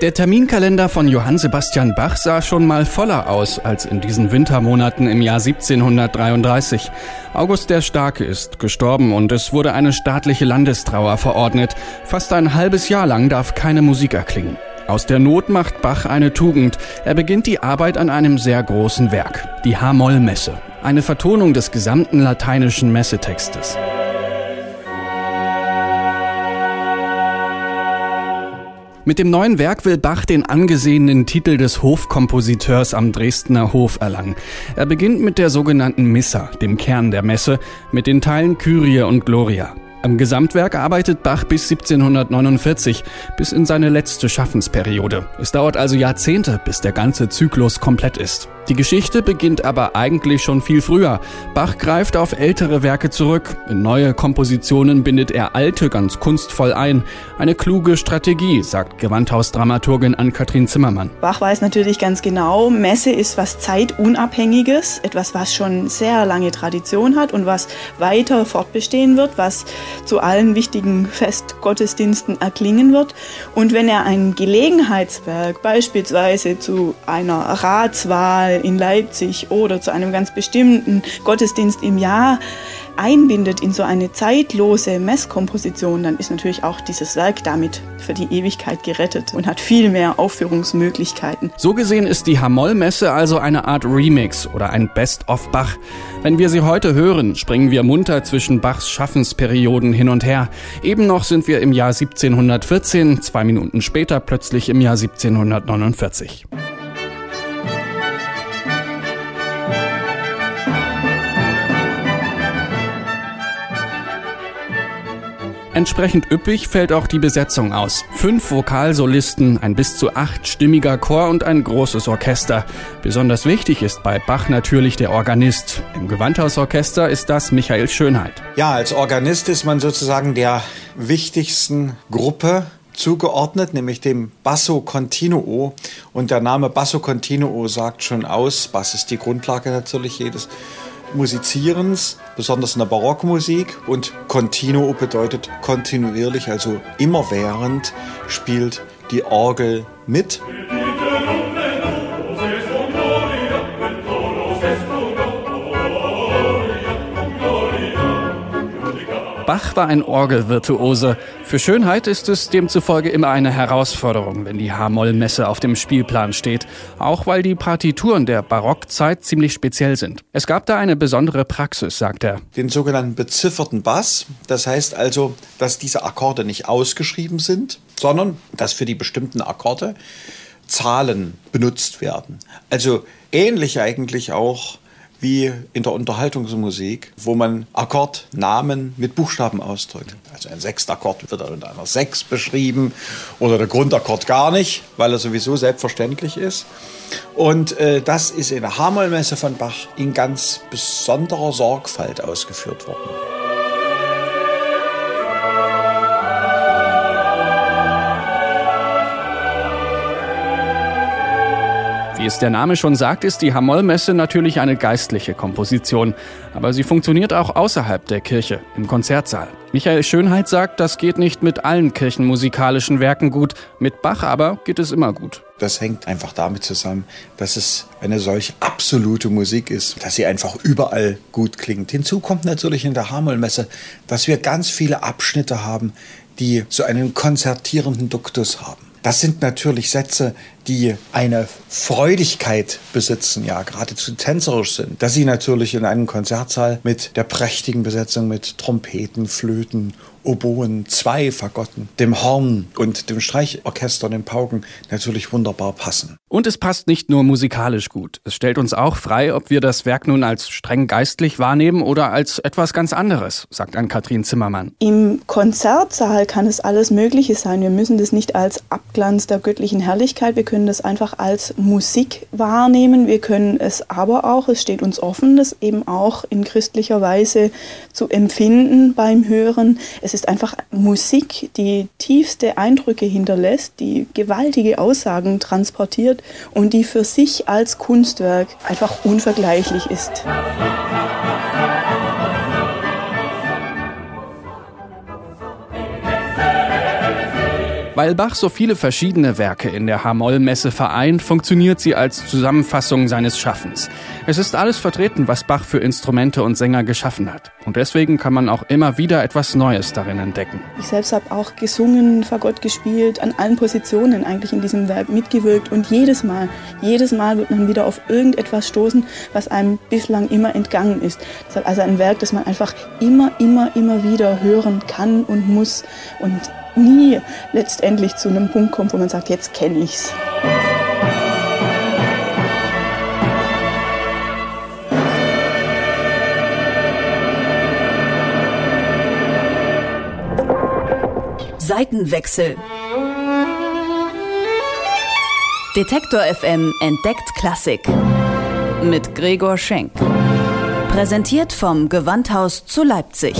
Der Terminkalender von Johann Sebastian Bach sah schon mal voller aus als in diesen Wintermonaten im Jahr 1733. August der Starke ist gestorben und es wurde eine staatliche Landestrauer verordnet. Fast ein halbes Jahr lang darf keine Musik erklingen. Aus der Not macht Bach eine Tugend. Er beginnt die Arbeit an einem sehr großen Werk, die H-Moll-Messe, eine Vertonung des gesamten lateinischen Messetextes. Mit dem neuen Werk will Bach den angesehenen Titel des Hofkompositeurs am Dresdner Hof erlangen. Er beginnt mit der sogenannten Missa, dem Kern der Messe, mit den Teilen Kyrie und Gloria. Am Gesamtwerk arbeitet Bach bis 1749, bis in seine letzte Schaffensperiode. Es dauert also Jahrzehnte, bis der ganze Zyklus komplett ist. Die Geschichte beginnt aber eigentlich schon viel früher. Bach greift auf ältere Werke zurück. In neue Kompositionen bindet er alte ganz kunstvoll ein. Eine kluge Strategie, sagt Gewandhausdramaturgin Ann-Kathrin Zimmermann. Bach weiß natürlich ganz genau, Messe ist was zeitunabhängiges, etwas, was schon sehr lange Tradition hat und was weiter fortbestehen wird, was zu allen wichtigen Festgottesdiensten erklingen wird. Und wenn er ein Gelegenheitswerk beispielsweise zu einer Ratswahl in Leipzig oder zu einem ganz bestimmten Gottesdienst im Jahr einbindet in so eine zeitlose Messkomposition, dann ist natürlich auch dieses Werk damit für die Ewigkeit gerettet und hat viel mehr Aufführungsmöglichkeiten. So gesehen ist die Hamoll-Messe also eine Art Remix oder ein Best-of Bach. Wenn wir sie heute hören, springen wir munter zwischen Bachs Schaffensperioden hin und her. Eben noch sind wir im Jahr 1714, zwei Minuten später plötzlich im Jahr 1749. Entsprechend üppig fällt auch die Besetzung aus. Fünf Vokalsolisten, ein bis zu achtstimmiger Chor und ein großes Orchester. Besonders wichtig ist bei Bach natürlich der Organist. Im Gewandhausorchester ist das Michael Schönheit. Ja, als Organist ist man sozusagen der wichtigsten Gruppe zugeordnet, nämlich dem Basso Continuo. Und der Name Basso Continuo sagt schon aus, Bass ist die Grundlage natürlich jedes Musizierens, besonders in der Barockmusik. Und continuo bedeutet kontinuierlich, also immerwährend spielt die Orgel mit. Bach war ein Orgelvirtuose. Für Schönheit ist es demzufolge immer eine Herausforderung, wenn die H-Moll-Messe auf dem Spielplan steht, auch weil die Partituren der Barockzeit ziemlich speziell sind. Es gab da eine besondere Praxis, sagt er. Den sogenannten bezifferten Bass. Das heißt also, dass diese Akkorde nicht ausgeschrieben sind, sondern dass für die bestimmten Akkorde Zahlen benutzt werden. Also ähnlich eigentlich auch wie in der Unterhaltungsmusik, wo man Akkordnamen mit Buchstaben ausdrückt. Also ein Sechstakkord wird unter einer Sechs beschrieben oder der Grundakkord gar nicht, weil er sowieso selbstverständlich ist. Und äh, das ist in der Hamollmesse von Bach in ganz besonderer Sorgfalt ausgeführt worden. Es der Name schon sagt, ist die Hamollmesse natürlich eine geistliche Komposition. Aber sie funktioniert auch außerhalb der Kirche, im Konzertsaal. Michael Schönheit sagt, das geht nicht mit allen kirchenmusikalischen Werken gut. Mit Bach aber geht es immer gut. Das hängt einfach damit zusammen, dass es eine solch absolute Musik ist, dass sie einfach überall gut klingt. Hinzu kommt natürlich in der Hamollmesse, dass wir ganz viele Abschnitte haben, die so einen konzertierenden Duktus haben. Das sind natürlich Sätze, die eine Freudigkeit besitzen, ja, geradezu tänzerisch sind, dass sie natürlich in einem Konzertsaal mit der prächtigen Besetzung mit Trompeten, Flöten Oboen, zwei Fagotten, dem Horn und dem Streichorchester, den Pauken natürlich wunderbar passen. Und es passt nicht nur musikalisch gut. Es stellt uns auch frei, ob wir das Werk nun als streng geistlich wahrnehmen oder als etwas ganz anderes, sagt Ann-Kathrin Zimmermann. Im Konzertsaal kann es alles Mögliche sein. Wir müssen das nicht als Abglanz der göttlichen Herrlichkeit, wir können das einfach als Musik wahrnehmen. Wir können es aber auch, es steht uns offen, das eben auch in christlicher Weise zu empfinden beim Hören. Es ist einfach Musik, die tiefste Eindrücke hinterlässt, die gewaltige Aussagen transportiert und die für sich als Kunstwerk einfach unvergleichlich ist. Weil Bach so viele verschiedene Werke in der H-Moll-Messe vereint, funktioniert sie als Zusammenfassung seines Schaffens. Es ist alles vertreten, was Bach für Instrumente und Sänger geschaffen hat. Und deswegen kann man auch immer wieder etwas Neues darin entdecken. Ich selbst habe auch gesungen, Fagott gespielt, an allen Positionen eigentlich in diesem Werk mitgewirkt. Und jedes Mal, jedes Mal wird man wieder auf irgendetwas stoßen, was einem bislang immer entgangen ist. Deshalb also ein Werk, das man einfach immer, immer, immer wieder hören kann und muss. Und nie letztendlich zu einem Punkt kommt, wo man sagt, jetzt kenne ich's. Seitenwechsel. Detektor FM entdeckt Klassik. Mit Gregor Schenk. Präsentiert vom Gewandhaus zu Leipzig.